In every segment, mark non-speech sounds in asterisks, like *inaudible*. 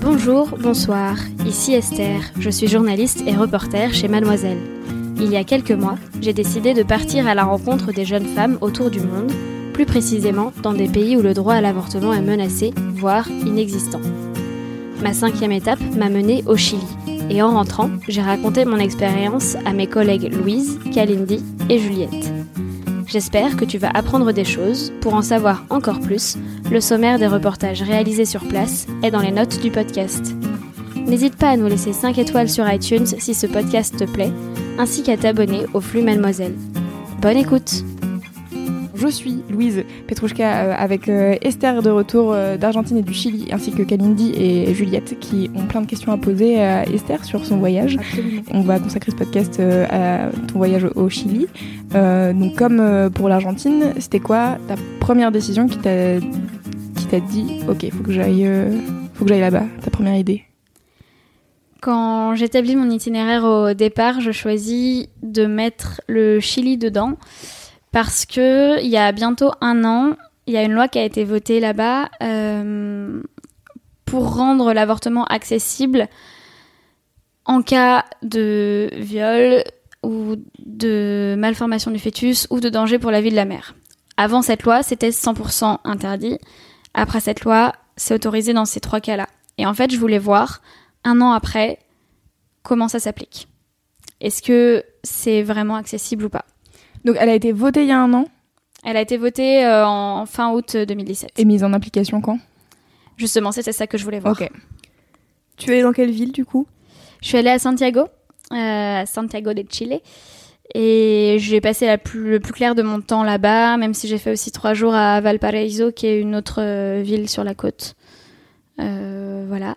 Bonjour, bonsoir, ici Esther, je suis journaliste et reporter chez Mademoiselle. Il y a quelques mois, j'ai décidé de partir à la rencontre des jeunes femmes autour du monde, plus précisément dans des pays où le droit à l'avortement est menacé, voire inexistant. Ma cinquième étape m'a menée au Chili, et en rentrant, j'ai raconté mon expérience à mes collègues Louise, Kalindi et Juliette. J'espère que tu vas apprendre des choses. Pour en savoir encore plus, le sommaire des reportages réalisés sur place est dans les notes du podcast. N'hésite pas à nous laisser 5 étoiles sur iTunes si ce podcast te plaît, ainsi qu'à t'abonner au flux Mademoiselle. Bonne écoute Je suis Louise Petrouchka euh, avec euh, Esther de retour euh, d'Argentine et du Chili, ainsi que Kalindi et Juliette qui ont plein de questions à poser à Esther sur son voyage. On va consacrer ce podcast à ton voyage au Chili. Donc comme pour l'Argentine, c'était quoi ta première décision qui t'a qui t'a dit ok faut que j'aille faut que j'aille là-bas ta première idée? Quand j'établis mon itinéraire au départ, je choisis de mettre le Chili dedans parce que il y a bientôt un an, il y a une loi qui a été votée là-bas euh, pour rendre l'avortement accessible en cas de viol ou de malformation du fœtus ou de danger pour la vie de la mère. Avant cette loi, c'était 100% interdit. Après cette loi, c'est autorisé dans ces trois cas-là. Et en fait, je voulais voir, un an après, comment ça s'applique. Est-ce que c'est vraiment accessible ou pas? Donc elle a été votée il y a un an Elle a été votée euh, en fin août 2017. et mise en application quand? Justement, c'était ça que je voulais voir. Ok. Tu es dans quelle ville du coup? Je suis allée à Santiago, euh, à Santiago de Chile, et j'ai passé la plus, le plus clair de mon temps là-bas, même si j'ai fait aussi trois jours à Valparaiso, qui est une autre euh, ville sur la côte. Euh, voilà.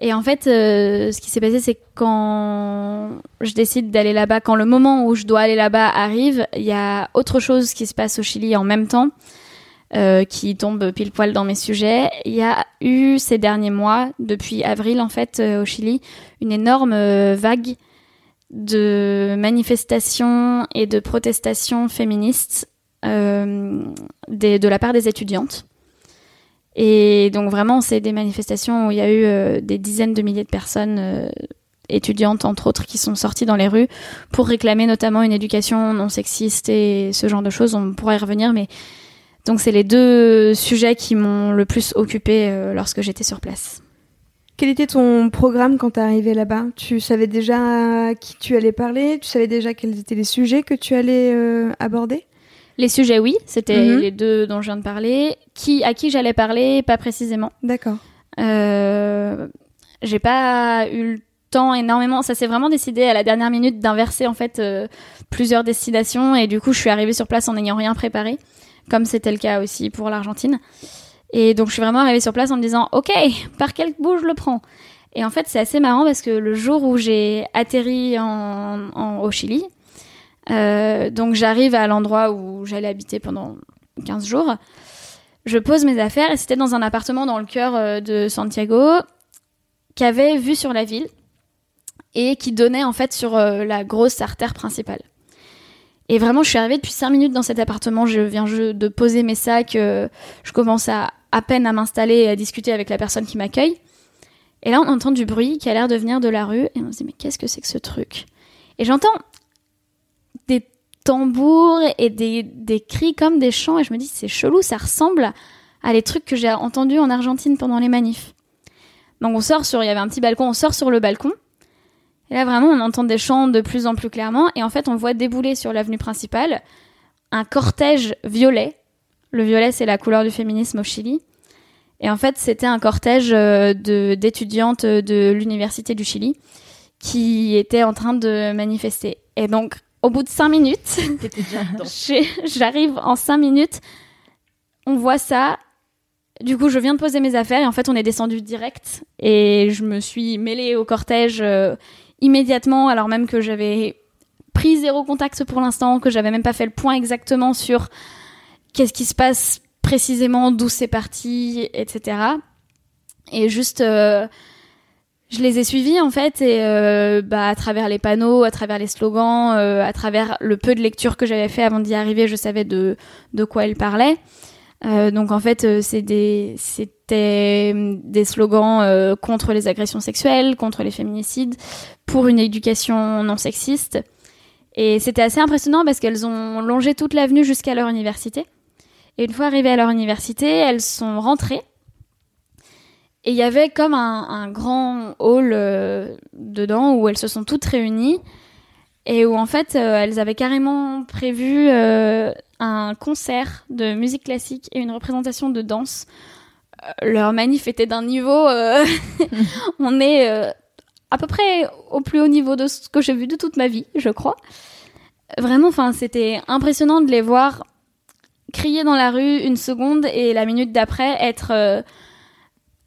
Et en fait, euh, ce qui s'est passé, c'est quand je décide d'aller là-bas, quand le moment où je dois aller là-bas arrive, il y a autre chose qui se passe au Chili en même temps, euh, qui tombe pile poil dans mes sujets. Il y a eu ces derniers mois, depuis avril en fait, euh, au Chili, une énorme euh, vague de manifestations et de protestations féministes euh, de la part des étudiantes. Et donc vraiment, c'est des manifestations où il y a eu euh, des dizaines de milliers de personnes, euh, étudiantes entre autres, qui sont sorties dans les rues pour réclamer notamment une éducation non sexiste et ce genre de choses. On pourra y revenir, mais donc c'est les deux sujets qui m'ont le plus occupé euh, lorsque j'étais sur place. Quel était ton programme quand t'es arrivé là-bas? Tu savais déjà à qui tu allais parler? Tu savais déjà quels étaient les sujets que tu allais aborder? Les sujets, oui, c'était Mhm. les deux dont je viens de parler. Qui, à qui j'allais parler, pas précisément. D'accord. Euh, j'ai pas eu le temps énormément. Ça s'est vraiment décidé à la dernière minute d'inverser en fait euh, plusieurs destinations et du coup je suis arrivée sur place en n'ayant rien préparé, comme c'était le cas aussi pour l'Argentine. Et donc je suis vraiment arrivée sur place en me disant ok par quel bout je le prends? Et en fait c'est assez marrant parce que le jour où j'ai atterri en, en- au Chili, euh, donc j'arrive à l'endroit où j'allais habiter pendant 15 jours. Je pose mes affaires et c'était dans un appartement dans le cœur euh, de Santiago qui avait vue sur la ville et qui donnait en fait sur euh, la grosse artère principale. Et vraiment, je suis arrivée depuis 5 minutes dans cet appartement. Je viens de poser mes sacs. je commence à, à peine à m'installer et à discuter avec la personne qui m'accueille. Et là, on entend du bruit qui a l'air de venir de la rue. Et on se dit, mais qu'est-ce que c'est que ce truc? Et j'entends tambours et des, des cris comme des chants. Et je me dis, c'est chelou, ça ressemble à les trucs que j'ai entendus en Argentine pendant les manifs. Donc on sort sur, il y avait un petit balcon, on sort sur le balcon. Et là vraiment, on entend des chants de plus en plus clairement. Et en fait, on voit débouler sur l'avenue principale un cortège violet. Le violet, c'est la couleur du féminisme au Chili. Et en fait, c'était un cortège euh, de d'étudiantes de l'université du Chili qui étaient en train de manifester. Et donc, au bout de cinq minutes, *laughs* j'arrive en cinq minutes, on voit ça. Du coup, je viens de poser mes affaires et en fait, on est descendu direct et je me suis mêlée au cortège euh, immédiatement, alors même que j'avais pris zéro contact pour l'instant, que j'avais même pas fait le point exactement sur qu'est-ce qui se passe précisément, d'où c'est parti, etc. Et juste, euh, je les ai suivis en fait et euh, bah à travers les panneaux, à travers les slogans, euh, à travers le peu de lecture que j'avais fait avant d'y arriver, je savais de de quoi ils parlaient. Euh, donc en fait, euh, c'est des c'était des slogans euh, contre les agressions sexuelles, contre les féminicides, pour une éducation non sexiste. Et c'était assez impressionnant parce qu'elles ont longé toute l'avenue jusqu'à leur université. Et une fois arrivées à leur université, elles sont rentrées et il y avait comme un, grand hall euh, dedans où elles se sont toutes réunies et où en fait euh, elles avaient carrément prévu euh, un concert de musique classique et une représentation de danse. leur manif était d'un niveau, *laughs* on est à peu près au plus haut niveau de ce que j'ai vu de toute ma vie, je crois. Vraiment, enfin, c'était impressionnant de les voir crier dans la rue une seconde et la minute d'après être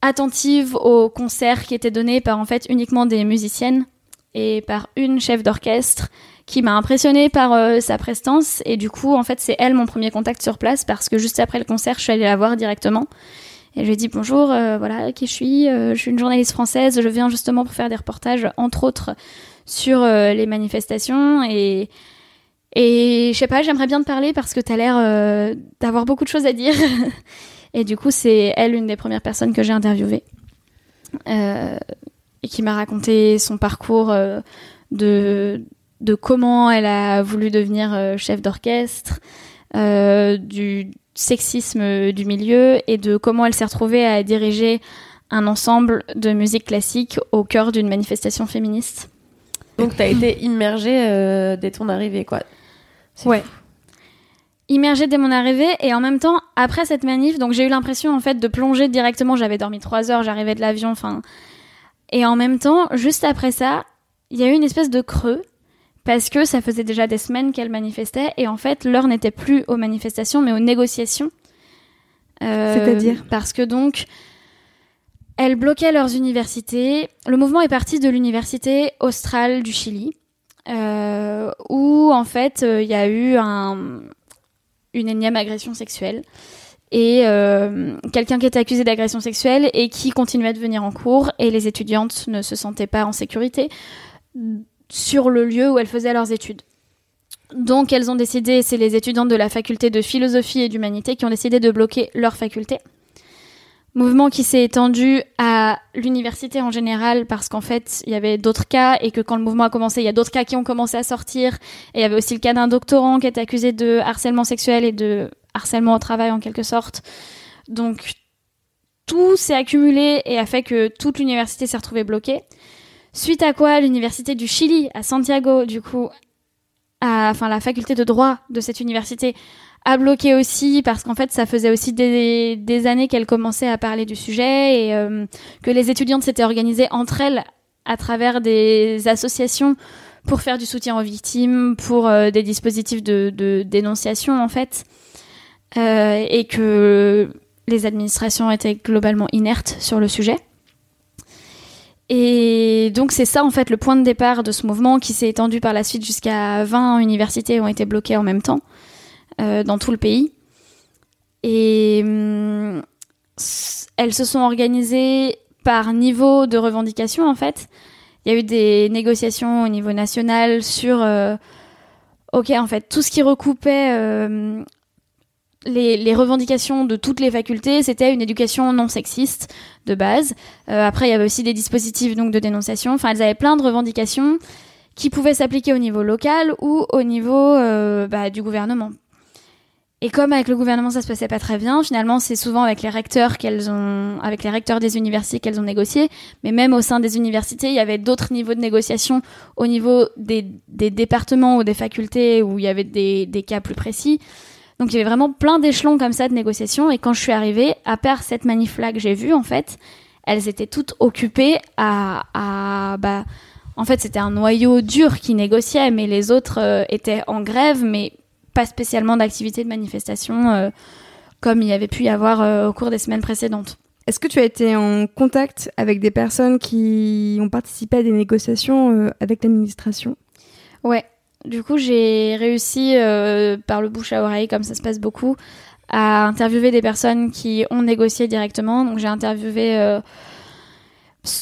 attentive au concert qui était donné par en fait uniquement des musiciennes et par une chef d'orchestre qui m'a impressionnée par euh, sa prestance. Et du coup en fait c'est elle mon premier contact sur place parce que juste après le concert je suis allée la voir directement. Et je lui ai dit bonjour euh, voilà qui je suis? Euh, je suis une journaliste française. Je viens justement pour faire des reportages entre autres sur les manifestations. Et et je sais pas j'aimerais bien te parler parce que t'as l'air d'avoir beaucoup de choses à dire *laughs* Et du coup, c'est elle une des premières personnes que j'ai interviewées euh, et qui m'a raconté son parcours euh, de, de comment elle a voulu devenir euh, chef d'orchestre, du sexisme du milieu et de comment elle s'est retrouvée à diriger un ensemble de musique classique au cœur d'une manifestation féministe. Donc, tu as été immergée dès ton arrivée, quoi. Ouais. Fou immergée dès mon arrivée et en même temps après cette manif donc j'ai eu l'impression en fait de plonger directement. J'avais dormi trois heures j'arrivais de l'avion enfin. Et en même temps juste après ça il y a eu une espèce de creux parce que ça faisait déjà des semaines qu'elle manifestait et en fait l'heure n'était plus aux manifestations mais aux négociations. Euh, c'est-à-dire parce que donc elles bloquaient leurs universités. Le mouvement est parti de l'université australe du Chili euh, où en fait il euh, y a eu un une énième agression sexuelle et euh, quelqu'un qui était accusé d'agression sexuelle et qui continuait de venir en cours et les étudiantes ne se sentaient pas en sécurité sur le lieu où elles faisaient leurs études. Donc elles ont décidé, c'est les étudiantes de la faculté de philosophie et d'humanité qui ont décidé de bloquer leur faculté. Mouvement qui s'est étendu à l'université en général parce qu'en fait, il y avait d'autres cas et que quand le mouvement a commencé, il y a d'autres cas qui ont commencé à sortir. Et il y avait aussi le cas d'un doctorant qui était accusé de harcèlement sexuel et de harcèlement au travail en quelque sorte. Donc, tout s'est accumulé et a fait que toute l'université s'est retrouvée bloquée. Suite à quoi, l'université du Chili, à Santiago, du coup, à, enfin, la faculté de droit de cette université a bloqué aussi parce qu'en fait ça faisait aussi des, des années qu'elle commençait à parler du sujet et euh, que les étudiantes s'étaient organisées entre elles à travers des associations pour faire du soutien aux victimes, pour euh, des dispositifs de, de, dénonciation en fait, euh, et que les administrations étaient globalement inertes sur le sujet. Et donc c'est ça en fait le point de départ de ce mouvement qui s'est étendu par la suite jusqu'à 20 universités ont été bloquées en même temps. Euh, dans tout le pays. Et hum, elles se sont organisées par niveau de revendication en fait. Il y a eu des négociations au niveau national sur, euh, ok, en fait, tout ce qui recoupait euh, les, les, revendications de toutes les facultés, c'était une éducation non sexiste de base. Euh, après, il y avait aussi des dispositifs donc de dénonciation. Enfin, elles avaient plein de revendications qui pouvaient s'appliquer au niveau local ou au niveau euh, bah, du gouvernement. Et comme avec le gouvernement ça se passait pas très bien, finalement c'est souvent avec les recteurs qu'elles ont, avec les recteurs des universités qu'elles ont négocié. Mais même au sein des universités, il y avait d'autres niveaux de négociation au niveau des, des, départements ou des facultés où il y avait des, des cas plus précis. Donc il y avait vraiment plein d'échelons comme ça de négociation. Et quand je suis arrivée, à part cette manif là que j'ai vue en fait, elles étaient toutes occupées à, à bah, en fait, c'était un noyau dur qui négociait, mais les autres euh, étaient en grève, mais pas spécialement d'activité de manifestation euh, comme il y avait pu y avoir euh, au cours des semaines précédentes. Est-ce que tu as été en contact avec des personnes qui ont participé à des négociations euh, avec l'administration? Ouais. Du coup, j'ai réussi euh, par le bouche à oreille, comme ça se passe beaucoup, à interviewer des personnes qui ont négocié directement. Donc, j'ai interviewé euh,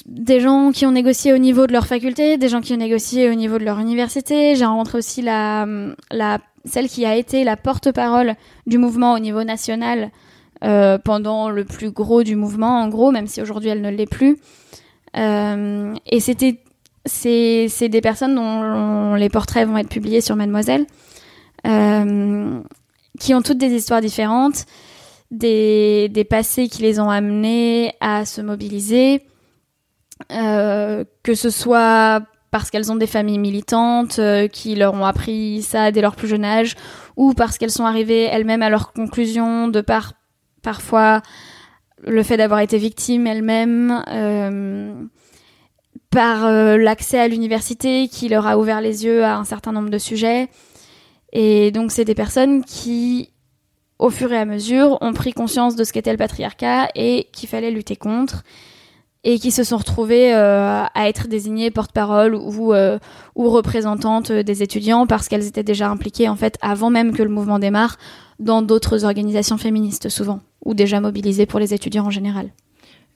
des gens qui ont négocié au niveau de leur faculté, des gens qui ont négocié au niveau de leur université. J'ai rencontré aussi la, la, celle qui a été la porte-parole du mouvement au niveau national euh, pendant le plus gros du mouvement, en gros, même si aujourd'hui elle ne l'est plus. Euh, et c'était c'est des personnes dont les portraits vont être publiés sur Mademoiselle, euh, qui ont toutes des histoires différentes, des, des passés qui les ont amenés à se mobiliser, que ce soit parce qu'elles ont des familles militantes euh, qui leur ont appris ça dès leur plus jeune âge, ou parce qu'elles sont arrivées elles-mêmes à leur conclusion de par parfois le fait d'avoir été victimes elles-mêmes. euh, par euh, l'accès à l'université qui leur a ouvert les yeux à un certain nombre de sujets. Et donc, c'est des personnes qui, au fur et à mesure, ont pris conscience de ce qu'était le patriarcat et qu'il fallait lutter contre, et qui se sont retrouvées euh, à être désignées porte-parole ou, euh, ou représentantes des étudiants parce qu'elles étaient déjà impliquées, en fait, avant même que le mouvement démarre, dans d'autres organisations féministes, souvent, ou déjà mobilisées pour les étudiants en général.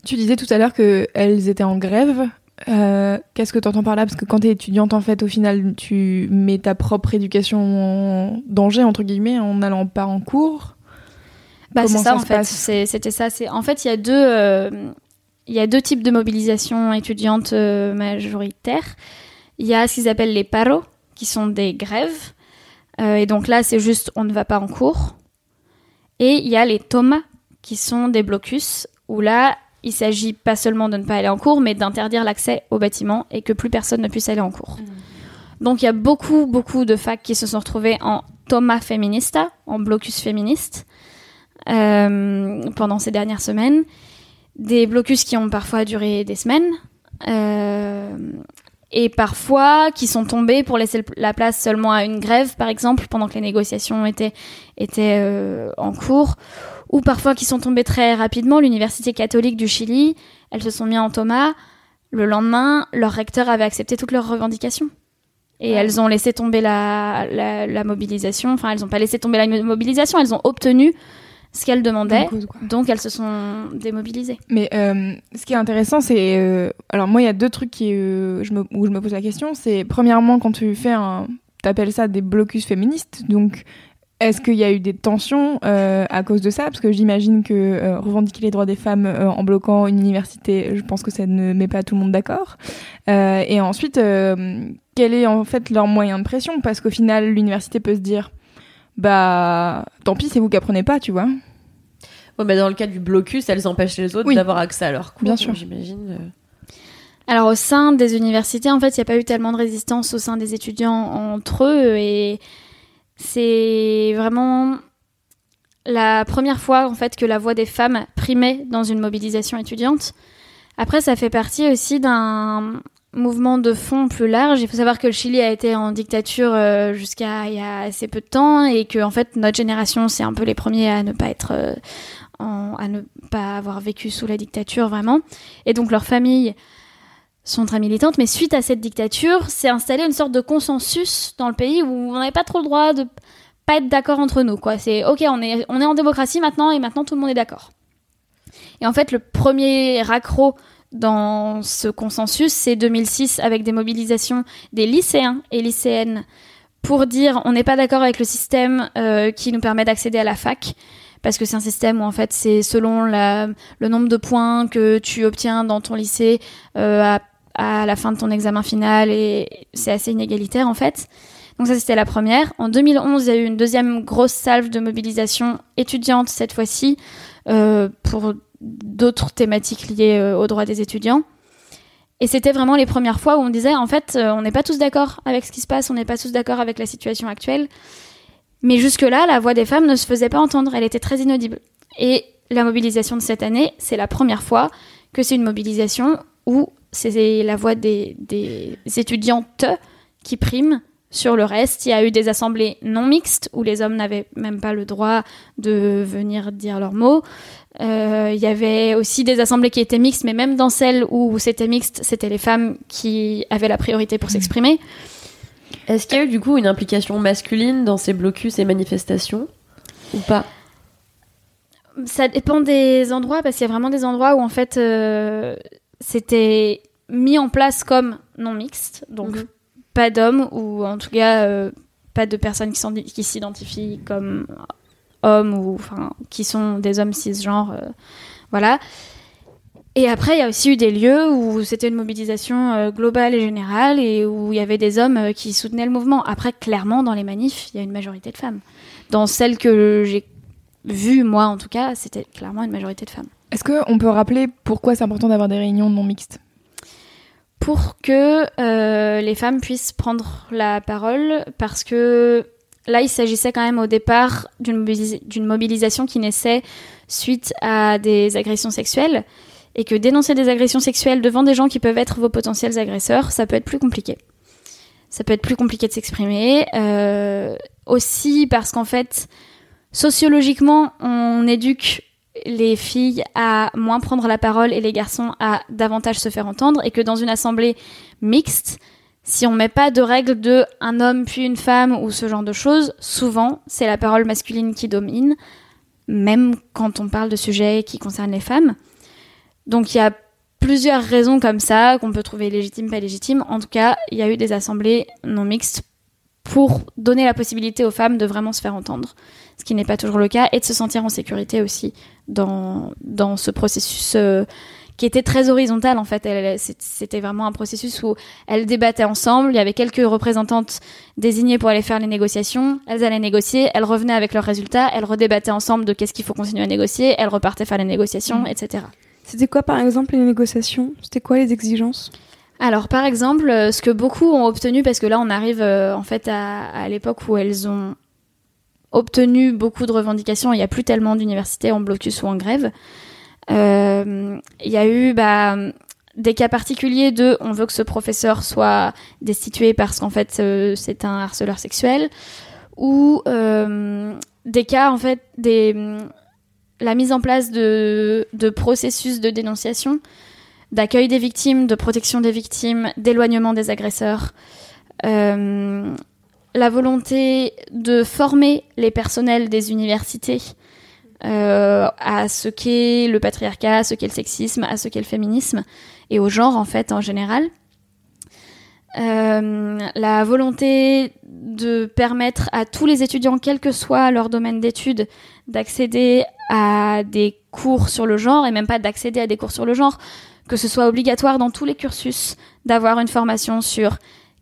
Tu disais tout à l'heure qu'elles étaient en grève. Euh, Qu'est-ce que tu entends par là? Parce que quand tu es étudiante, en fait, au final, tu mets ta propre éducation en danger, entre guillemets, en n'allant pas en cours. Bah, c'est ça, ça en fait. C'était ça. En fait, il y a deux, il y a deux types de mobilisation étudiante euh, majoritaire. Il y a ce qu'ils appellent les paros, qui sont des grèves. Euh, et donc là, c'est juste on ne va pas en cours. Et il y a les tomas, qui sont des blocus, où là, il s'agit pas seulement de ne pas aller en cours, mais d'interdire l'accès au bâtiment et que plus personne ne puisse aller en cours. Donc il y a beaucoup, beaucoup de facs qui se sont retrouvés en toma feminista, en blocus féministe, euh, pendant ces dernières semaines. Des blocus qui ont parfois duré des semaines. euh, et parfois qui sont tombés pour laisser la place seulement à une grève, par exemple, pendant que les négociations étaient, étaient euh, en cours, ou parfois qui sont tombés très rapidement. L'Université catholique du Chili, elles se sont mis en Thomas. Le lendemain, leur recteur avait accepté toutes leurs revendications. Et elles ont laissé tomber la, la, la mobilisation. Enfin, elles n'ont pas laissé tomber la mobilisation, elles ont obtenu ce qu'elles demandaient. Donc, elles se sont démobilisées. Mais euh, ce qui est intéressant, c'est. euh, alors, moi, il y a deux trucs qui, euh, je me, où je me pose la question. C'est, premièrement, quand tu fais un. T'appelles ça des blocus féministes. Donc, est-ce qu'il y a eu des tensions euh, à cause de ça? Parce que j'imagine que euh, revendiquer les droits des femmes euh, en bloquant une université, je pense que ça ne met pas tout le monde d'accord. Et ensuite, quel est en fait leur moyen de pression? Parce qu'au final, l'université peut se dire. Bah, tant pis, c'est vous qui apprenez pas, tu vois. Ouais, mais dans le cas du blocus, elles empêchent les autres Oui. d'avoir accès à leurs cours. Bien sûr. J'imagine. euh. Alors au sein des universités, en fait, il n'y a pas eu tellement de résistance au sein des étudiants entre eux et c'est vraiment la première fois en fait que la voix des femmes primait dans une mobilisation étudiante. Après, ça fait partie aussi d'un mouvement de fond plus large. Il faut savoir que le Chili a été en dictature euh, jusqu'à il y a assez peu de temps et que en fait notre génération c'est un peu les premiers à ne pas être euh, à ne pas avoir vécu sous la dictature vraiment. Et donc leurs familles sont très militantes, mais suite à cette dictature, s'est installé une sorte de consensus dans le pays où on n'avait pas trop le droit de pas être d'accord entre nous. Quoi, c'est ok, on est on est en démocratie maintenant et maintenant tout le monde est d'accord. Et en fait, le premier raccro dans ce consensus, c'est 2006 avec des mobilisations des lycéens et lycéennes pour dire on n'est pas d'accord avec le système euh, qui nous permet d'accéder à la fac parce que c'est un système où en fait c'est selon le nombre de points que tu obtiens dans ton lycée euh, à, à la fin de ton examen final et c'est assez inégalitaire en fait. Donc ça c'était la première. En 2011 il y a eu une deuxième grosse salve de mobilisation étudiante cette fois-ci euh, pour d'autres thématiques liées euh, aux droits des étudiants. Et c'était vraiment les premières fois où on disait en fait euh, on n'est pas tous d'accord avec ce qui se passe, on n'est pas tous d'accord avec la situation actuelle. Mais jusque-là, la voix des femmes ne se faisait pas entendre, elle était très inaudible. Et la mobilisation de cette année, c'est la première fois que c'est une mobilisation où c'est la voix des, des étudiantes qui prime sur le reste. Il y a eu des assemblées non mixtes où les hommes n'avaient même pas le droit de venir dire leurs mots. Euh, il y avait aussi des assemblées qui étaient mixtes, mais même dans celles où c'était mixte, c'était les femmes qui avaient la priorité pour s'exprimer. Est-ce qu'il y a eu du coup une implication masculine dans ces blocus et manifestations ou pas? Ça dépend des endroits parce qu'il y a vraiment des endroits où en fait euh, c'était mis en place comme non mixte, donc Mhm. Pas d'hommes ou en tout cas euh, pas de personnes qui s'identifient comme hommes ou enfin qui sont des hommes cisgenres, euh, voilà. Et après, il y a aussi eu des lieux où c'était une mobilisation euh, globale et générale et où il y avait des hommes qui soutenaient le mouvement. Après, clairement, dans les manifs, il y a une majorité de femmes. Dans celles que j'ai vues, moi en tout cas, c'était clairement une majorité de femmes. Est-ce qu'on peut rappeler pourquoi c'est important d'avoir des réunions non mixtes? Pour que euh, les femmes puissent prendre la parole parce que là il s'agissait quand même au départ d'une mobilis- d'une mobilisation qui naissait suite à des agressions sexuelles et que dénoncer des agressions sexuelles devant des gens qui peuvent être vos potentiels agresseurs ça peut être plus compliqué. Ça peut être plus compliqué de s'exprimer euh, aussi parce qu'en fait sociologiquement on éduque les filles à moins prendre la parole et les garçons à davantage se faire entendre et que dans une assemblée mixte, si on met pas de règles de un homme puis une femme ou ce genre de choses, souvent c'est la parole masculine qui domine, même quand on parle de sujets qui concernent les femmes. Donc il y a plusieurs raisons comme ça qu'on peut trouver légitimes, pas légitimes. En tout cas, il y a eu des assemblées non mixtes pour donner la possibilité aux femmes de vraiment se faire entendre, ce qui n'est pas toujours le cas, et de se sentir en sécurité aussi dans, dans ce processus euh, qui était très horizontal en fait. C'était vraiment un processus où elles débattaient ensemble, il y avait quelques représentantes désignées pour aller faire les négociations, elles allaient négocier, elles revenaient avec leurs résultats, elles redébattaient ensemble de qu'est-ce qu'il faut continuer à négocier, elles repartaient faire les négociations, etc. C'était quoi, par exemple, les négociations? C'était quoi les exigences? Alors, par exemple, euh, ce que beaucoup ont obtenu, parce que là, on arrive euh, en fait à, l'époque où elles ont obtenu beaucoup de revendications, il n'y a plus tellement d'universités en blocus ou en grève. Euh, Il y a eu bah, des cas particuliers de on veut que ce professeur soit destitué parce qu'en fait c'est un harceleur sexuel, ou des cas en fait des la mise en place de processus de dénonciation d'accueil des victimes, de protection des victimes, d'éloignement des agresseurs. Euh, la volonté de former les personnels des universités euh, à ce qu'est le patriarcat, à ce qu'est le sexisme, à ce qu'est le féminisme et au genre en fait en général. Euh, la volonté de permettre à tous les étudiants, quel que soit leur domaine d'études, d'accéder à des cours sur le genre, et même pas d'accéder à des cours sur le genre, que ce soit obligatoire dans tous les cursus d'avoir une formation sur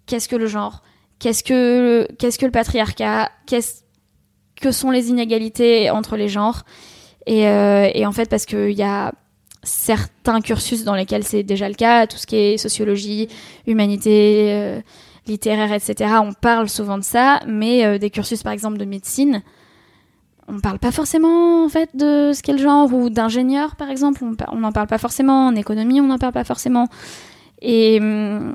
qu'est-ce que le genre, qu'est-ce que qu'est-ce que le patriarcat, qu'est-ce que sont les inégalités entre les genres, et, euh, en fait parce qu'il y a certains cursus dans lesquels c'est déjà le cas, tout ce qui est sociologie, humanité, euh, littéraire, etc. On parle souvent de ça, mais euh, des cursus par exemple de médecine, on parle pas forcément en fait de ce qu'est le genre ou d'ingénieur par exemple, on n'en parle pas forcément en économie, on n'en parle pas forcément. Et hum,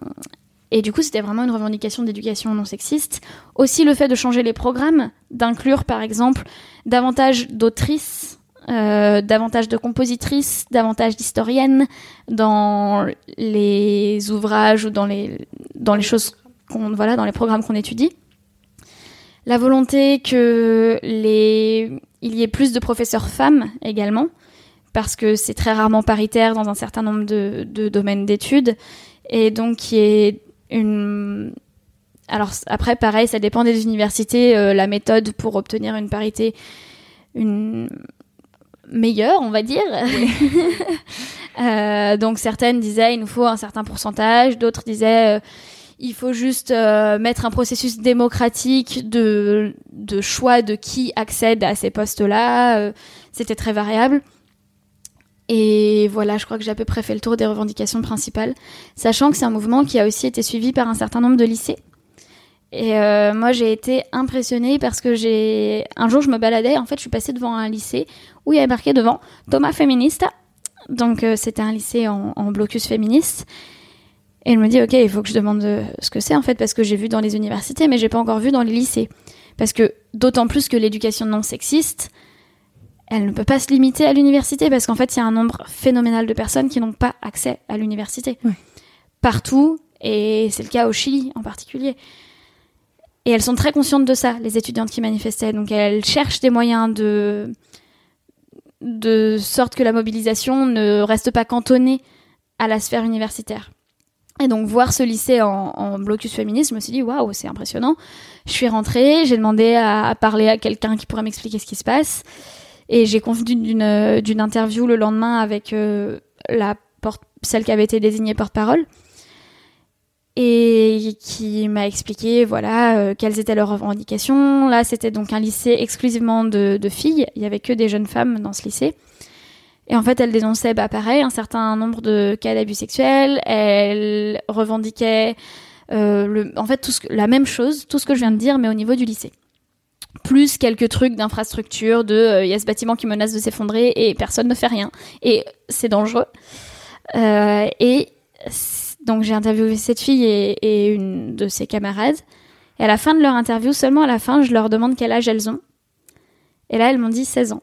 et du coup, c'était vraiment une revendication d'éducation non sexiste. Aussi, le fait de changer les programmes, d'inclure par exemple davantage d'autrices, euh, davantage de compositrices, davantage d'historiennes dans les ouvrages ou dans les, dans les choses qu'on, voilà, dans les programmes qu'on étudie. La volonté que les, il y ait plus de professeurs femmes également, parce que c'est très rarement paritaire dans un certain nombre de, de domaines d'études, et donc qui est une alors après pareil ça dépend des universités euh, la méthode pour obtenir une parité une meilleure on va dire. *laughs* Euh, donc certaines disaient il nous faut un certain pourcentage d'autres disaient euh, il faut juste euh, mettre un processus démocratique de, choix de qui accède à ces postes-là. Euh, C'était très variable. Et voilà, je crois que j'ai à peu près fait le tour des revendications principales, sachant que c'est un mouvement qui a aussi été suivi par un certain nombre de lycées. Et euh, moi, j'ai été impressionnée parce que j'ai un jour, je me baladais. En fait, je suis passée devant un lycée où il y avait marqué devant Thomas féministe. Donc, c'était un lycée en blocus féministe. Et elle me dit, ok, il faut que je demande euh, ce que c'est en fait, parce que j'ai vu dans les universités, mais j'ai pas encore vu dans les lycées. Parce que d'autant plus que l'éducation non sexiste, elle ne peut pas se limiter à l'université, parce qu'en fait, il y a un nombre phénoménal de personnes qui n'ont pas accès à l'université. Ouais. Partout, et c'est le cas au Chili en particulier. Et elles sont très conscientes de ça, les étudiantes qui manifestaient. Donc elles cherchent des moyens de de sorte que la mobilisation ne reste pas cantonnée à la sphère universitaire. Et donc voir ce lycée en, blocus féministe, je me suis dit waouh, c'est impressionnant. Je suis rentrée, j'ai demandé à, à parler à quelqu'un qui pourrait m'expliquer ce qui se passe, et j'ai convenu d'une d'une interview le lendemain avec euh, la porte, celle qui avait été désignée porte-parole, et qui m'a expliqué voilà euh, quelles étaient leurs revendications. Là, c'était donc un lycée exclusivement de, de filles. Il y avait que des jeunes femmes dans ce lycée. Et en fait, elle dénonçait, bah, pareil, un certain nombre de cas d'abus sexuels. Elle revendiquait, euh, le, en fait, tout ce la même chose, tout ce que je viens de dire, mais au niveau du lycée. Plus quelques trucs d'infrastructure, de, euh, il y a ce bâtiment qui menace de s'effondrer et personne ne fait rien. Et c'est dangereux. Euh, et donc, j'ai interviewé cette fille et, et une de ses camarades. Et à la fin de leur interview, seulement à la fin, je leur demande quel âge elles ont. Et là, elles m'ont dit 16 ans.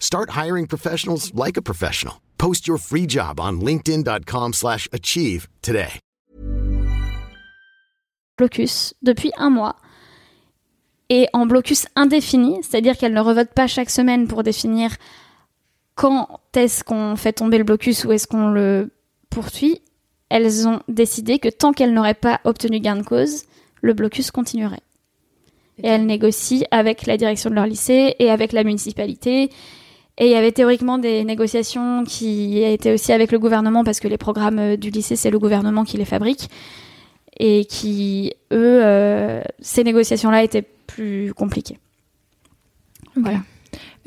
Start hiring professionals like a professional. Post your free job on linkedin.com/achieve slash achieve today. blocus depuis un mois. Et en blocus indéfini, c'est-à-dire qu'elles ne revotent pas chaque semaine pour définir quand est-ce qu'on fait tomber le blocus ou est-ce qu'on le poursuit. Elles ont décidé que tant qu'elles n'auraient pas obtenu gain de cause, le blocus continuerait. Et elles négocient avec la direction de leur lycée et avec la municipalité. Et il y avait théoriquement des négociations qui étaient aussi avec le gouvernement parce que les programmes euh, du lycée, c'est le gouvernement qui les fabrique. Et qui, eux, euh, ces négociations-là étaient plus compliquées. Voilà.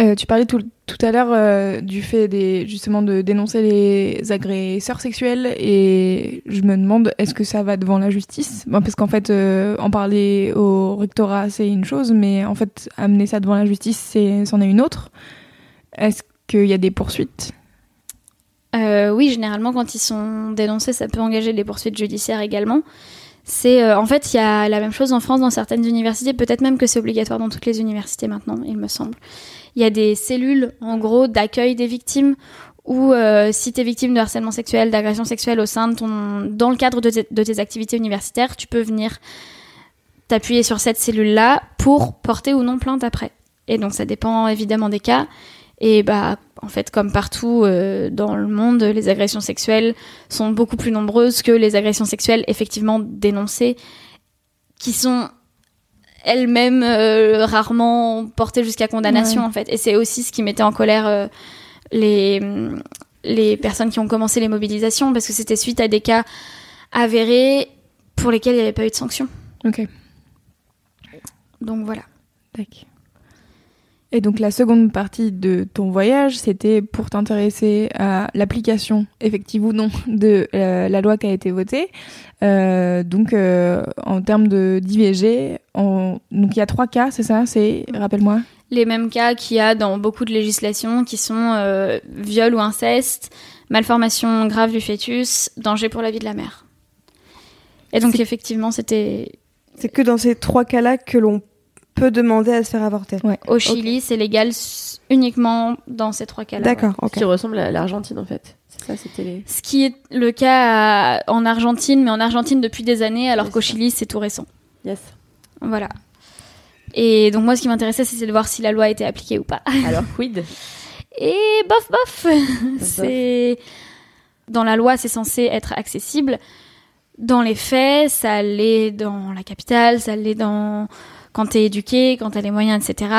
Euh, tu parlais tout, tout à l'heure euh, du fait des, justement de dénoncer les agresseurs sexuels et je me demande est-ce que ça va devant la justice? Bon, Parce qu'en fait, euh, en parler au rectorat c'est une chose, mais en fait amener ça devant la justice c'en est une autre. Est-ce qu'il y a des poursuites? Euh, oui, généralement, quand ils sont dénoncés, ça peut engager des poursuites judiciaires également. C'est euh, en fait, il y a la même chose en France dans certaines universités, peut-être même que c'est obligatoire dans toutes les universités maintenant, il me semble. Il y a des cellules, en gros, d'accueil des victimes où euh, si tu es victime de harcèlement sexuel, d'agression sexuelle au sein de ton, dans le cadre de tes activités universitaires, tu peux venir t'appuyer sur cette cellule-là pour porter ou non plainte après. Et donc ça dépend évidemment des cas. Et bah, en fait, comme partout euh, dans le monde, les agressions sexuelles sont beaucoup plus nombreuses que les agressions sexuelles effectivement dénoncées, qui sont elles-mêmes euh, rarement portées jusqu'à condamnation Ouais. en fait. Et c'est aussi ce qui mettait en colère euh, les les personnes qui ont commencé les mobilisations parce que c'était suite à des cas avérés pour lesquels il n'y avait pas eu de sanction. Ok, Donc voilà. tac. Et donc la seconde partie de ton voyage, c'était pour t'intéresser à l'application, effective ou non, de euh, la loi qui a été votée. Euh, donc euh, en termes de d'IVG, on- donc il y a trois cas, c'est ça? C'est rappelle-moi. les mêmes cas qu'il y a dans beaucoup de législations qui sont viol ou inceste, malformation grave du fœtus, danger pour la vie de la mère. Et donc effectivement, c'était C'est que dans ces trois cas-là que l'on peut demander à se faire avorter. au Chili, c'est légal uniquement dans ces trois cas-là. D'accord, ok. Qui ressemble à l'Argentine en fait. C'est ça, c'était les. Ce qui est le cas à- en Argentine, mais en Argentine depuis des années, alors Yes. qu'au Chili, c'est tout récent. Yes. Voilà. Et donc moi, ce qui m'intéressait, c'était de voir si la loi a été appliquée ou pas. *laughs* Alors, quid? Et bof bof, c'est dans la loi c'est censé être accessible. Dans les faits, ça l'est dans la capitale, ça l'est dans quand t'es éduqué, quand t'as les moyens, etc.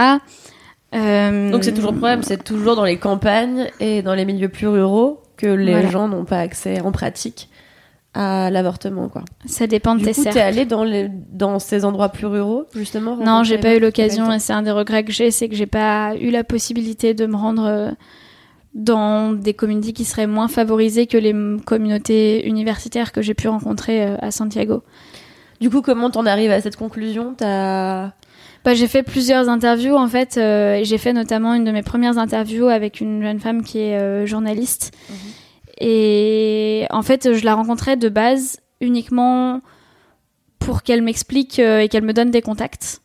Euh, Donc c'est toujours le problème, c'est toujours dans les campagnes et dans les milieux plus ruraux que les Voilà. gens n'ont pas accès en pratique à l'avortement, quoi. Ça dépend de Du tes coup, cercles. t'es allée dans, les, dans ces endroits plus ruraux, justement Non, j'ai pas eu l'occasion et c'est un des regrets que j'ai, c'est que j'ai pas eu la possibilité de me rendre euh, dans des communautés qui seraient moins favorisées que les communautés universitaires que j'ai pu rencontrer euh, à Santiago. Du coup, comment t'en arrives à cette conclusion? T'as... Bah, j'ai fait plusieurs interviews en fait, euh, j'ai fait notamment une de mes premières interviews avec une jeune femme qui est euh, journaliste. Et en fait, je la rencontrais de base uniquement pour qu'elle m'explique euh, et qu'elle me donne des contacts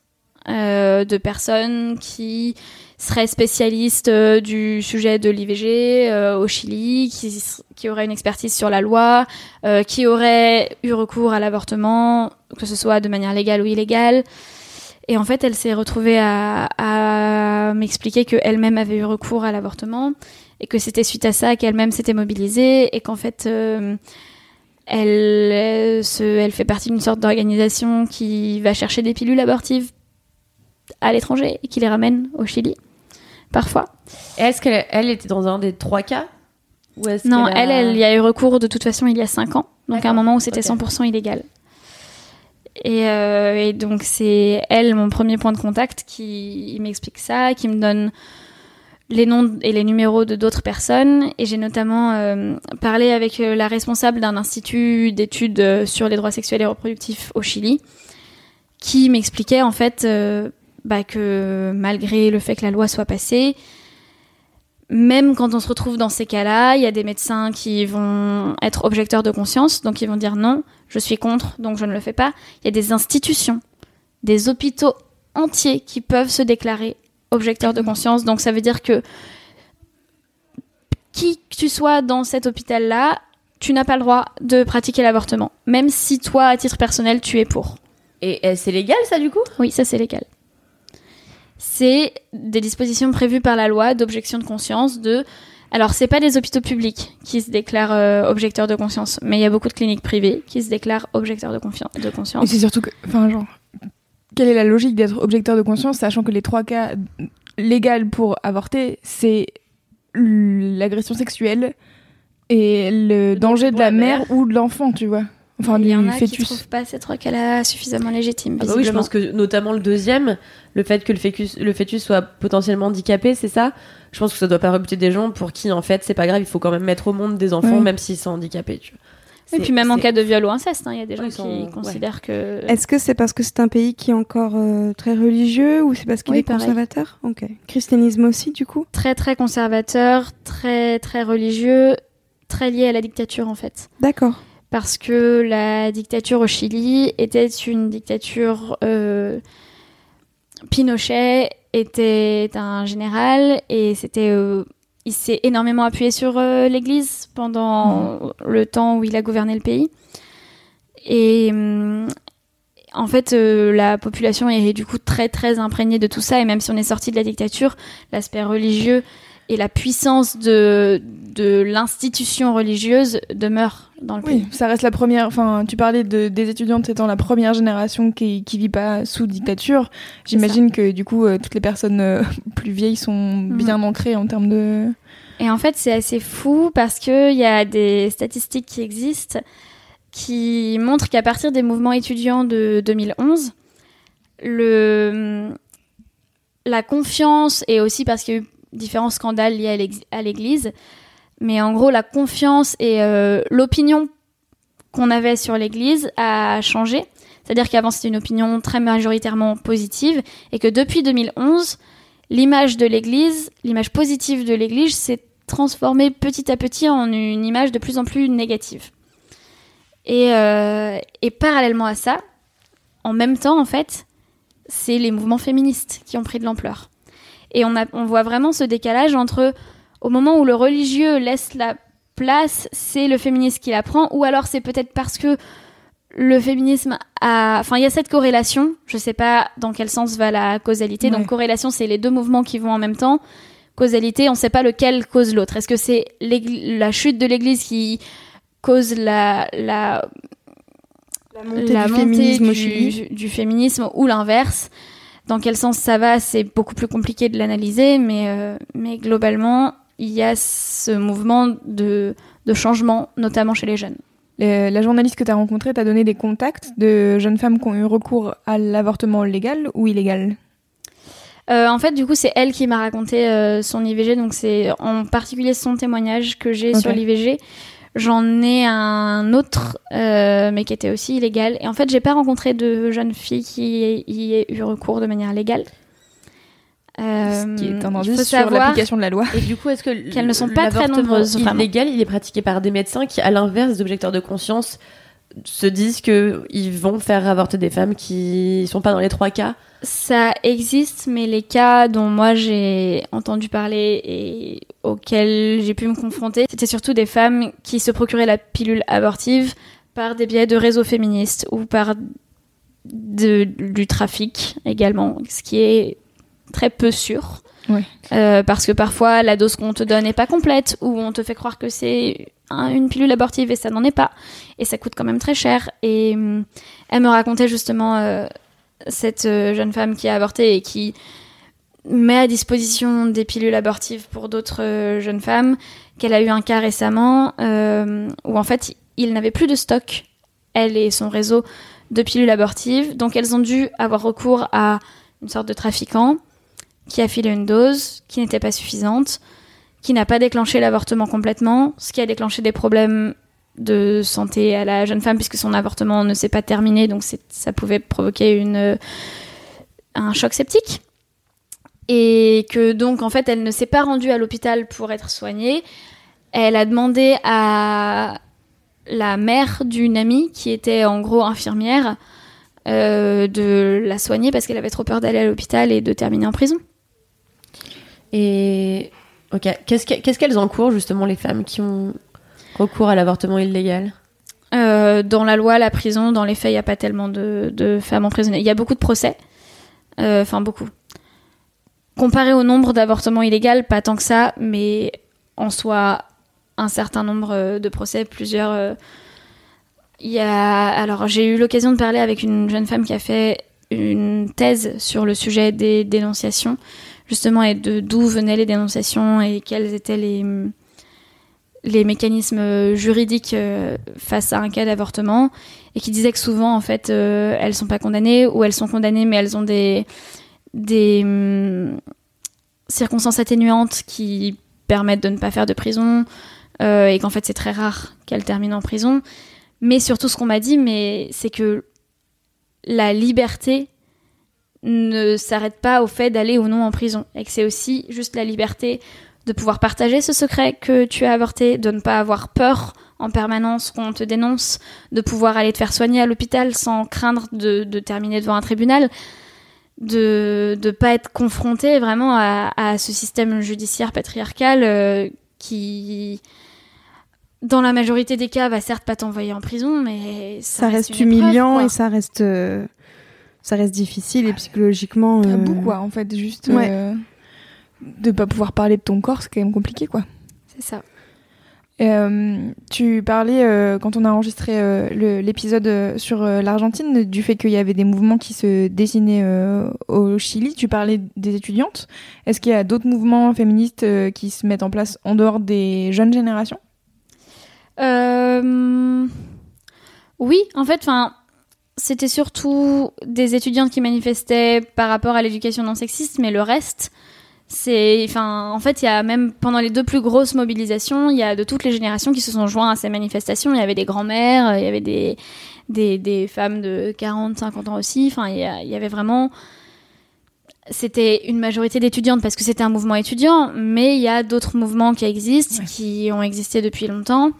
de personnes qui seraient spécialistes euh, du sujet de l'IVG euh, au Chili, qui, qui auraient une expertise sur la loi, euh, qui auraient eu recours à l'avortement, que ce soit de manière légale ou illégale. Et en fait, elle s'est retrouvée à, à m'expliquer qu'elle-même avait eu recours à l'avortement et que c'était suite à ça qu'elle-même s'était mobilisée et qu'en fait, elle, se, elle fait partie d'une sorte d'organisation qui va chercher des pilules abortives à l'étranger et qui les ramène au Chili, parfois. Est-ce qu'elle elle était dans un des trois cas Ou Non, a- elle, elle y a eu recours de toute façon il y a 5 ans, donc à un moment où c'était ok. 100% illégal. Et, euh, et donc c'est elle mon premier point de contact qui m'explique ça, qui me donne les noms et les numéros de d'autres personnes. Et j'ai notamment euh, parlé avec euh, la responsable d'un institut d'études sur les droits sexuels et reproductifs au Chili, qui m'expliquait en fait euh, bah, que malgré le fait que la loi soit passée, même quand on se retrouve dans ces cas-là, il y a des médecins qui vont être objecteurs de conscience, donc ils vont dire non, je suis contre, donc je ne le fais pas. Il y a des institutions, des hôpitaux entiers qui peuvent se déclarer objecteurs de conscience, donc ça veut dire que qui que tu sois dans cet hôpital-là, tu n'as pas le droit de pratiquer l'avortement, même si toi, à titre personnel, tu es pour. Et et c'est légal, ça, du coup? Oui, ça c'est légal. C'est des dispositions prévues par la loi d'objection de conscience de alors c'est pas les hôpitaux publics qui se déclarent euh, objecteurs de conscience, mais il y a beaucoup de cliniques privées qui se déclarent objecteurs de, confiance de Et conscience. c'est surtout que, enfin, genre, quelle est la logique d'être objecteur de conscience, sachant que les trois cas légaux pour avorter, c'est l'agression sexuelle et le, danger de la mère, ou de l'enfant, tu vois. Enfin, il y en a qui fœtus. trouvent pas ces trois cas-là suffisamment légitimes. Ah bah oui, je pense que notamment le deuxième, le fait que le fœtus, le fœtus soit potentiellement handicapé, c'est ça? Je pense que ça doit pas rebuter des gens pour qui, en fait, c'est pas grave, il faut quand même mettre au monde des enfants, même s'ils sont handicapés. Tu vois. Et puis même en cas de viol ou inceste, hein, il y a des gens Oui, qui sont- ouais. considèrent que Est-ce que c'est parce que c'est un pays qui est encore euh, très religieux ou c'est parce qu'il Oui, est pareil. conservateur? Ok. Christianisme aussi, du coup? Très très conservateur, très très religieux, très lié à la dictature en fait. D'accord. Parce que la dictature au Chili était une dictature. euh, Pinochet était un général et c'était. euh, il s'est énormément appuyé sur euh, l'Église pendant le temps où il a gouverné le pays. Et en fait, la population est du coup très très imprégnée de tout ça. Et même si on est sorti de la dictature, l'aspect religieux et la puissance de, de l'institution religieuse demeure dans le pays. Oui, ça reste la première. Enfin, tu parlais de, des étudiantes étant la première génération qui, qui vit pas sous dictature. J'imagine que du coup, euh, toutes les personnes euh, *laughs* plus vieilles sont bien ancrées en termes de. Et en fait, c'est assez fou parce qu'il y a des statistiques qui existent qui montrent qu'à partir des mouvements étudiants de 2011, le, la confiance, et aussi parce qu'il y a eu différents scandales liés à l'Église, mais en gros, la confiance et euh, l'opinion qu'on avait sur l'Église a changé. C'est-à-dire qu'avant, c'était une opinion très majoritairement positive, et que depuis 2011, l'image de l'Église, l'image positive de l'Église, s'est transformée petit à petit en une image de plus en plus négative. Et, euh, et parallèlement à ça, en même temps, en fait, c'est les mouvements féministes qui ont pris de l'ampleur. Et on, a, on voit vraiment ce décalage entre, au moment où le religieux laisse la place, c'est le féminisme qui la prend, ou alors c'est peut-être parce que le féminisme a... Enfin, il y a cette corrélation, je sais pas dans quel sens va la causalité, Ouais. donc corrélation, c'est les deux mouvements qui vont en même temps. Causalité, on sait pas lequel cause l'autre. Est-ce que c'est la chute de l'Église qui cause la, la, La montée la du montée féminisme du, au Chili. du féminisme ou l'inverse? Dans quel sens ça va, c'est beaucoup plus compliqué de l'analyser, mais, euh, mais globalement, il y a ce mouvement de, de changement, notamment chez les jeunes. Le- la journaliste que tu as rencontrée t'a donné des contacts de jeunes femmes qui ont eu recours à l'avortement légal ou illégal? Euh, en fait, du coup, c'est elle qui m'a raconté euh, son IVG, donc c'est en particulier son témoignage que j'ai sur l'IVG. J'en ai un autre, euh, mais qui était aussi illégal. Et en fait, j'ai pas rencontré de jeunes filles qui y aient eu recours de manière légale. Euh, Ce qui est un il indice faut sur savoir- l'application de la loi. Et du coup, est-ce que Qu'elles ne sont pas très nombreuses, illégal, il est pratiqué par des médecins qui, à l'inverse des objecteurs de conscience, se disent que ils vont faire avorter des femmes qui sont pas dans les trois cas? Ça existe, mais les cas dont moi j'ai entendu parler et auxquels j'ai pu me confronter, c'était surtout des femmes qui se procuraient la pilule abortive par des biais de réseaux féministes ou par de- du trafic également, ce qui est très peu sûr. Ouais. Euh, parce que parfois la dose qu'on te donne n'est pas complète ou on te fait croire que c'est une pilule abortive et ça n'en est pas. Et ça coûte quand même très cher. Et hum, elle me racontait justement euh, cette euh, jeune femme qui a avorté et qui met à disposition des pilules abortives pour d'autres euh, jeunes femmes, qu'elle a eu un cas récemment euh, où en fait il n'avait plus de stock, elle et son réseau de pilules abortives, donc elles ont dû avoir recours à une sorte de trafiquant qui a filé une dose qui n'était pas suffisante, qui n'a pas déclenché l'avortement complètement, ce qui a déclenché des problèmes de santé à la jeune femme puisque son avortement ne s'est pas terminé, donc ça pouvait provoquer euh, un choc septique. Et que donc en fait elle ne s'est pas rendue à l'hôpital pour être soignée. Elle a demandé à la mère d'une amie qui était en gros infirmière euh, de la soigner parce qu'elle avait trop peur d'aller à l'hôpital et de terminer en prison. Et ok, qu'est-ce que- qu'est-ce qu'elles encourent justement les femmes qui ont recours à l'avortement illégal? Euh, dans la loi, la prison, dans les faits, il n'y a pas tellement de, femmes emprisonnées. Il y a beaucoup de procès. Euh, Enfin, beaucoup. Comparé au nombre d'avortements illégaux, pas tant que ça, mais en soi, un certain nombre euh, de procès, plusieurs. Il y a. Alors, j'ai eu l'occasion de parler avec une jeune femme qui a fait une thèse sur le sujet des dénonciations, justement, et de d'où venaient les dénonciations et quels étaient les les mécanismes juridiques euh, face à un cas d'avortement. Et qui disait que souvent en fait euh, elles sont pas condamnées ou elles sont condamnées mais elles ont des des hum, circonstances atténuantes qui permettent de ne pas faire de prison euh, et qu'en fait c'est très rare qu'elles terminent en prison. Mais surtout ce qu'on m'a dit mais c'est que la liberté ne s'arrête pas au fait d'aller ou non en prison et que c'est aussi juste la liberté de pouvoir partager ce secret que tu as avorté, de ne pas avoir peur en permanence qu'on te dénonce, de pouvoir aller te faire soigner à l'hôpital sans craindre de, de terminer devant un tribunal, de ne pas être confronté vraiment à, à ce système judiciaire patriarcal euh, qui, dans la majorité des cas, va certes pas t'envoyer en prison, mais ça, Ça reste humiliant et ça reste, euh, ça reste difficile et psychologiquement. euh, Tabou, quoi, en fait, juste Ouais. euh, de pas pouvoir parler de ton corps, c'est quand même compliqué, quoi. C'est ça. Euh, tu parlais, euh, quand on a enregistré euh, l'épisode euh, sur euh, l'Argentine, du fait qu'il y avait des mouvements qui se dessinaient euh, au Chili. Tu parlais des étudiantes. Est-ce qu'il y a d'autres mouvements féministes euh, qui se mettent en place en dehors des jeunes générations? Euh, Oui, en fait, enfin, c'était surtout des étudiantes qui manifestaient par rapport à l'éducation non sexiste, mais le reste, c'est, enfin, en fait, il y a même pendant les deux plus grosses mobilisations, il y a de toutes les générations qui se sont joints à ces manifestations. Il y avait des grands-mères, il y avait des, des, des femmes de 40, 50 ans aussi. Enfin, il y, a- il y avait vraiment c'était une majorité d'étudiantes parce que c'était un mouvement étudiant, mais il y a d'autres mouvements qui existent, Ouais. qui ont existé depuis longtemps.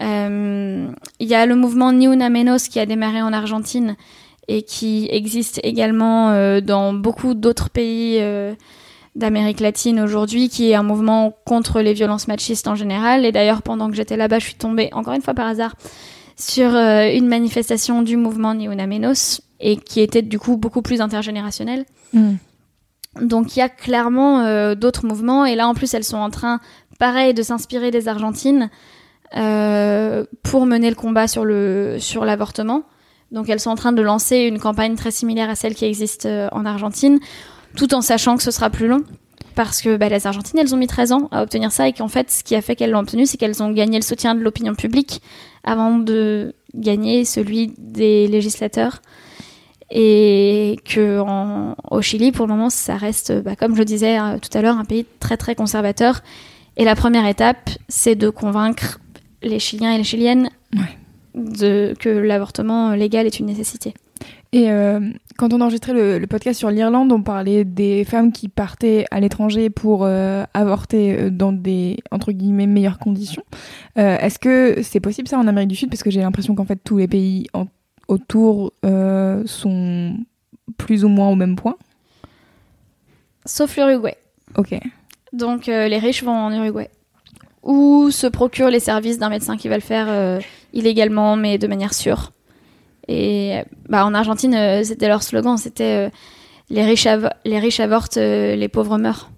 Euh, Il y a le mouvement Ni Una Menos qui a démarré en Argentine et qui existe également euh, dans beaucoup d'autres pays euh, d'Amérique latine aujourd'hui, qui est un mouvement contre les violences machistes en général. Et d'ailleurs, pendant que j'étais là-bas, je suis tombée, encore une fois par hasard, sur euh, une manifestation du mouvement Ni Una Menos et qui était du coup beaucoup plus intergénérationnelle. Donc il y a clairement euh, d'autres mouvements et là en plus elles sont en train, pareil, de s'inspirer des Argentines euh, pour mener le combat sur le sur l'avortement. Donc elles sont en train de lancer une campagne très similaire à celle qui existe euh, en Argentine, tout en sachant que ce sera plus long. parce que bah, les Argentines, elles ont mis 13 ans à obtenir ça et qu'en fait, ce qui a fait qu'elles l'ont obtenu, c'est qu'elles ont gagné le soutien de l'opinion publique avant de gagner celui des législateurs. Et que en- au Chili, pour le moment, ça reste, bah, comme je disais euh, tout à l'heure, un pays très très conservateur. Et la première étape, c'est de convaincre les Chiliens et les Chiliennes Ouais. de, que l'avortement légal est une nécessité. Et euh, quand on enregistrait le, le podcast sur l'Irlande, on parlait des femmes qui partaient à l'étranger pour euh, avorter euh, dans des entre guillemets meilleures conditions. Euh, Est-ce que c'est possible ça en Amérique du Sud? Parce que j'ai l'impression qu'en fait tous les pays en- autour sont plus ou moins au même point. Sauf l'Uruguay. Ok. Donc les riches vont en Uruguay. Ou se procurent les services d'un médecin qui va le faire euh, illégalement, mais de manière sûre. Et bah, en Argentine, euh, c'était leur slogan, c'était euh, les, riches avo- les riches avortent, euh, les pauvres meurent.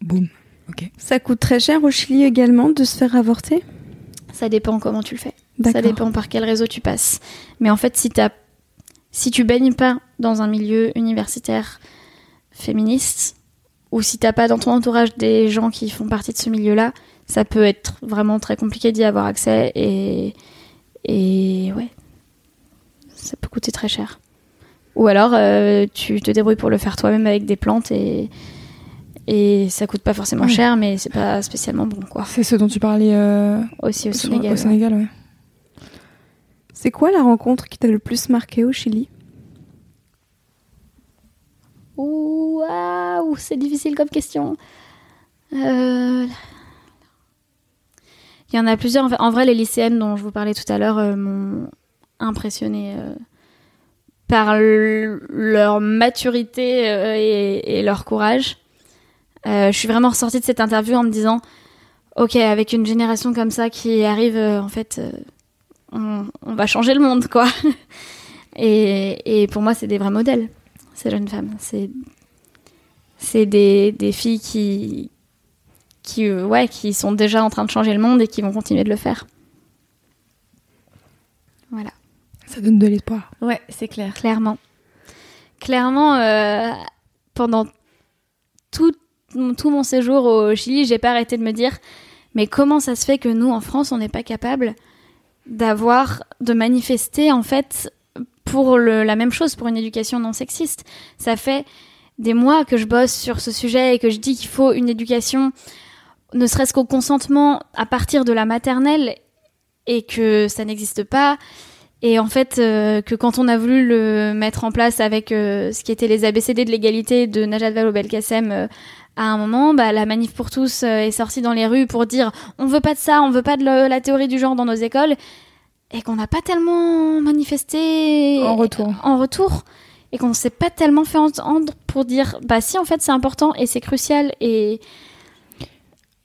Boum. Ça coûte très cher au Chili également de se faire avorter? Ça dépend comment tu le fais. Ça dépend par quel réseau tu passes. Mais en fait, si, t'as- si tu baignes pas dans un milieu universitaire féministe, ou si t'as pas dans ton entourage des gens qui font partie de ce milieu-là, ça peut être vraiment très compliqué d'y avoir accès et, et ouais, ça peut coûter très cher. Ou alors euh, tu te débrouilles pour le faire toi-même avec des plantes et, et ça coûte pas forcément cher, mais c'est pas spécialement bon quoi. C'est ce dont tu parlais euh, Aussi au Sénégal. au ouais. Sénégal, ouais. C'est quoi la rencontre qui t'a le plus marqué au Chili? Waouh, c'est difficile comme question. Euh, Il y en a plusieurs. En vrai, les lycéennes dont je vous parlais tout à l'heure euh, m'ont impressionné par l- leur maturité euh, et, leur courage. Euh, je suis vraiment ressortie de cette interview en me disant, ok, avec une génération comme ça qui arrive, euh, en fait, euh, on, va changer le monde, quoi. *laughs* et, pour moi, c'est des vrais modèles ces jeunes femmes. C'est des filles qui qui euh, ouais qui sont déjà en train de changer le monde et qui vont continuer de le faire. Voilà, Ça donne de l'espoir. Ouais, c'est clair. clairement. Clairement, euh, pendant tout, tout mon séjour au Chili, j'ai pas arrêté de me dire mais comment ça se fait que nous en France on n'est pas capable d'avoir de manifester en fait pour le- la même chose pour une éducation non sexiste? Ça fait des mois que je bosse sur ce sujet et que je dis qu'il faut une éducation ne serait-ce qu'au consentement à partir de la maternelle et que ça n'existe pas et en fait euh, que quand on a voulu le mettre en place avec euh, ce qui était les ABCD de l'égalité de Najat Vallaud-Belkacem euh, à un moment, bah, la manif pour tous est sortie dans les rues pour dire on veut pas de ça, on veut pas de le- la théorie du genre dans nos écoles, et qu'on n'a pas tellement manifesté En retour. en retour, et qu'on s'est pas tellement fait entendre pour dire bah si en fait c'est important et c'est crucial et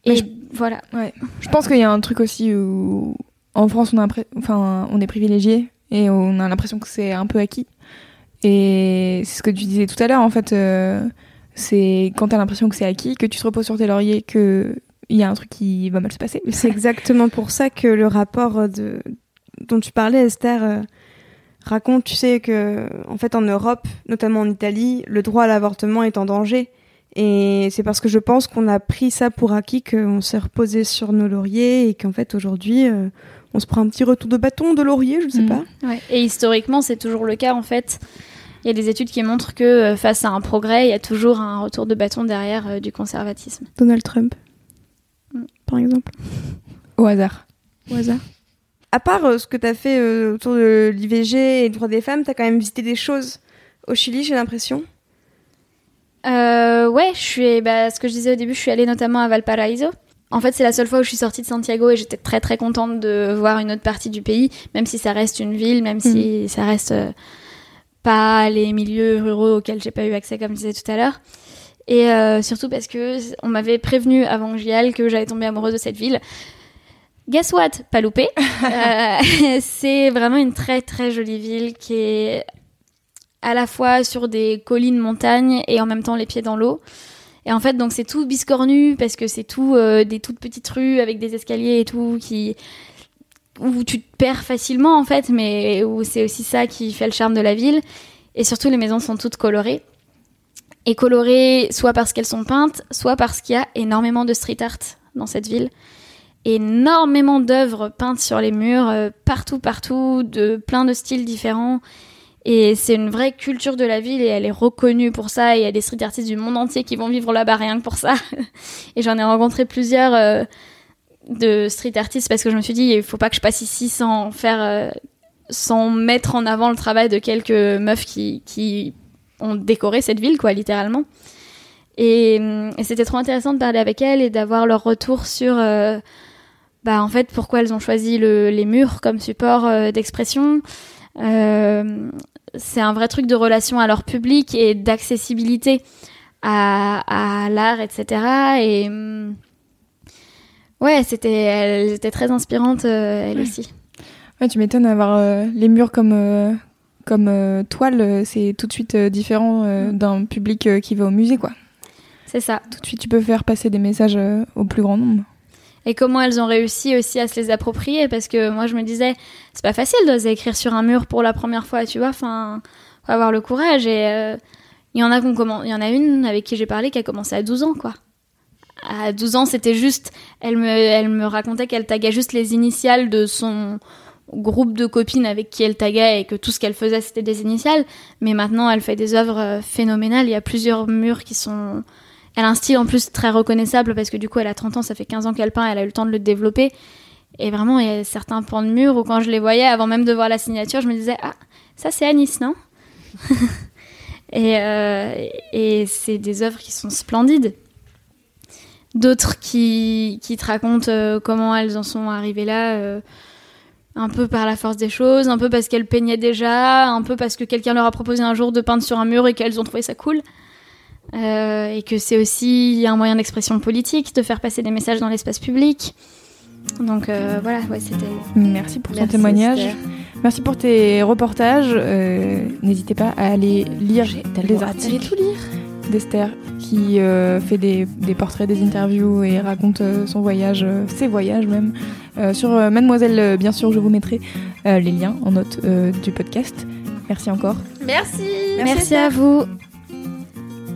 et Mais je- voilà. Ouais. Je pense qu'il y a un truc aussi où en France on, a impré- enfin, on est privilégié et on a l'impression que c'est un peu acquis. Et c'est ce que tu disais tout à l'heure en fait. euh, c'est quand t'as l'impression que c'est acquis, que tu te reposes sur tes lauriers, que il y a un truc qui va mal se passer. C'est *laughs* exactement pour ça que le rapport de, dont tu parlais, Esther, euh, raconte, tu sais, que en fait en Europe, notamment en Italie, le droit à l'avortement est en danger. Et c'est parce que je pense qu'on a pris ça pour acquis qu'on s'est reposé sur nos lauriers et qu'en fait aujourd'hui, euh, on se prend un petit retour de bâton de laurier, je ne sais Mhm. pas. Ouais. Et historiquement, c'est toujours le cas en fait. Il y a des études qui montrent que euh, face à un progrès, il y a toujours un retour de bâton derrière euh, du conservatisme. Donald Trump, Mm. par exemple. Au hasard. au hasard. À part euh, ce que tu as fait euh, autour de l'IVG et des droits des femmes, tu as quand même visité des choses au Chili, j'ai l'impression. Euh, ouais, je suis, bah, ce que je disais au début, je suis allée notamment à Valparaiso. En fait, c'est la seule fois où je suis sortie de Santiago et j'étais très très contente de voir une autre partie du pays, même si ça reste une ville, même si ça reste euh, pas les milieux ruraux auxquels j'ai pas eu accès comme je disais tout à l'heure. Et euh, surtout parce que on m'avait prévenu avant que j'y aille que j'allais tomber amoureuse de cette ville. Guess what Pas loupé. *laughs* Euh, *laughs* c'est vraiment une très très jolie ville qui est à la fois sur des collines montagnes et en même temps les pieds dans l'eau. Et en fait, donc c'est tout biscornu parce que c'est tout euh, des toutes petites rues avec des escaliers et tout qui où tu te perds facilement en fait, mais où c'est aussi ça qui fait le charme de la ville. Et surtout, les maisons sont toutes colorées. et colorées soit parce qu'elles sont peintes, soit parce qu'il y a énormément de street art dans cette ville. Énormément d'œuvres peintes sur les murs, euh, partout, partout, de plein de styles différents. Et c'est une vraie culture de la ville et elle est reconnue pour ça. Et il y a des street artistes du monde entier qui vont vivre là-bas rien que pour ça. *laughs* et j'en ai rencontré plusieurs euh, de street artistes parce que je me suis dit, il faut pas que je passe ici sans faire, euh, sans mettre en avant le travail de quelques meufs qui, ont décoré cette ville, quoi, littéralement. Et, c'était trop intéressant de parler avec elles et d'avoir leur retour sur, euh, bah, en fait, pourquoi elles ont choisi le, les murs comme support d'expression. Euh, c'est un vrai truc de relation à leur public et d'accessibilité à, à l'art, etc. Et hum, ouais, c'était, elles étaient très inspirantes, euh, elles aussi. Ouais, tu m'étonnes d'avoir euh, les murs comme euh, comme euh, toile, c'est tout de suite différent euh, d'un public qui va au musée, quoi. C'est ça. Tout de suite, tu peux faire passer des messages au plus grand nombre. Et comment elles ont réussi aussi à se les approprier. Parce que moi je me disais c'est pas facile d'oser écrire sur un mur pour la première fois tu vois. Enfin faut avoir le courage. Et euh, il y en a il y en a une avec qui j'ai parlé qui a commencé à 12 ans quoi. À 12 ans c'était juste elle me elle me racontait qu'elle taguait juste les initiales de son groupe de copines avec qui elle taguait et que tout ce qu'elle faisait c'était des initiales. Mais maintenant elle fait des œuvres euh, phénoménales. Il y a plusieurs murs qui sont elle a un style en plus très reconnaissable parce que du coup elle a 30 ans, ça fait 15 ans qu'elle peint, elle a eu le temps de le développer. Et vraiment, il y a certains pans de mur où quand je les voyais, avant même de voir la signature, je me disais Ah, ça c'est Anis, non? *laughs* Et, euh, et c'est des œuvres qui sont splendides. D'autres qui, qui te racontent euh, comment elles en sont arrivées là, euh, un peu par la force des choses, un peu parce qu'elles peignaient déjà, un peu parce que quelqu'un leur a proposé un jour de peindre sur un mur et qu'elles ont trouvé ça cool. Euh, et que c'est aussi un moyen d'expression politique, de faire passer des messages dans l'espace public. Donc euh, voilà, ouais, c'était. Merci pour ton Merci, témoignage. Esther. Merci pour tes reportages. Euh, N'hésitez pas à aller lire les articles d'Esther qui euh, fait des, des portraits, des interviews et raconte euh, son voyage, euh, ses voyages même. Euh, sur euh, Mademoiselle, euh, bien sûr, je vous mettrai euh, les liens en note euh, du podcast. Merci encore. Merci. Merci, à vous.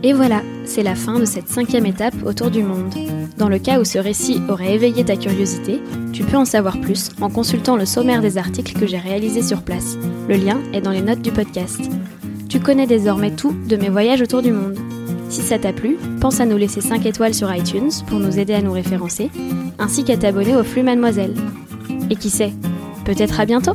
Et voilà, c'est la fin de cette cinquième étape autour du monde. Dans le cas où ce récit aurait éveillé ta curiosité, tu peux en savoir plus en consultant le sommaire des articles que j'ai réalisés sur place. Le lien est dans les notes du podcast. Tu connais désormais tout de mes voyages autour du monde. Si ça t'a plu, pense à nous laisser 5 étoiles sur iTunes pour nous aider à nous référencer, ainsi qu'à t'abonner au flux Mademoiselle. Et qui sait, peut-être à bientôt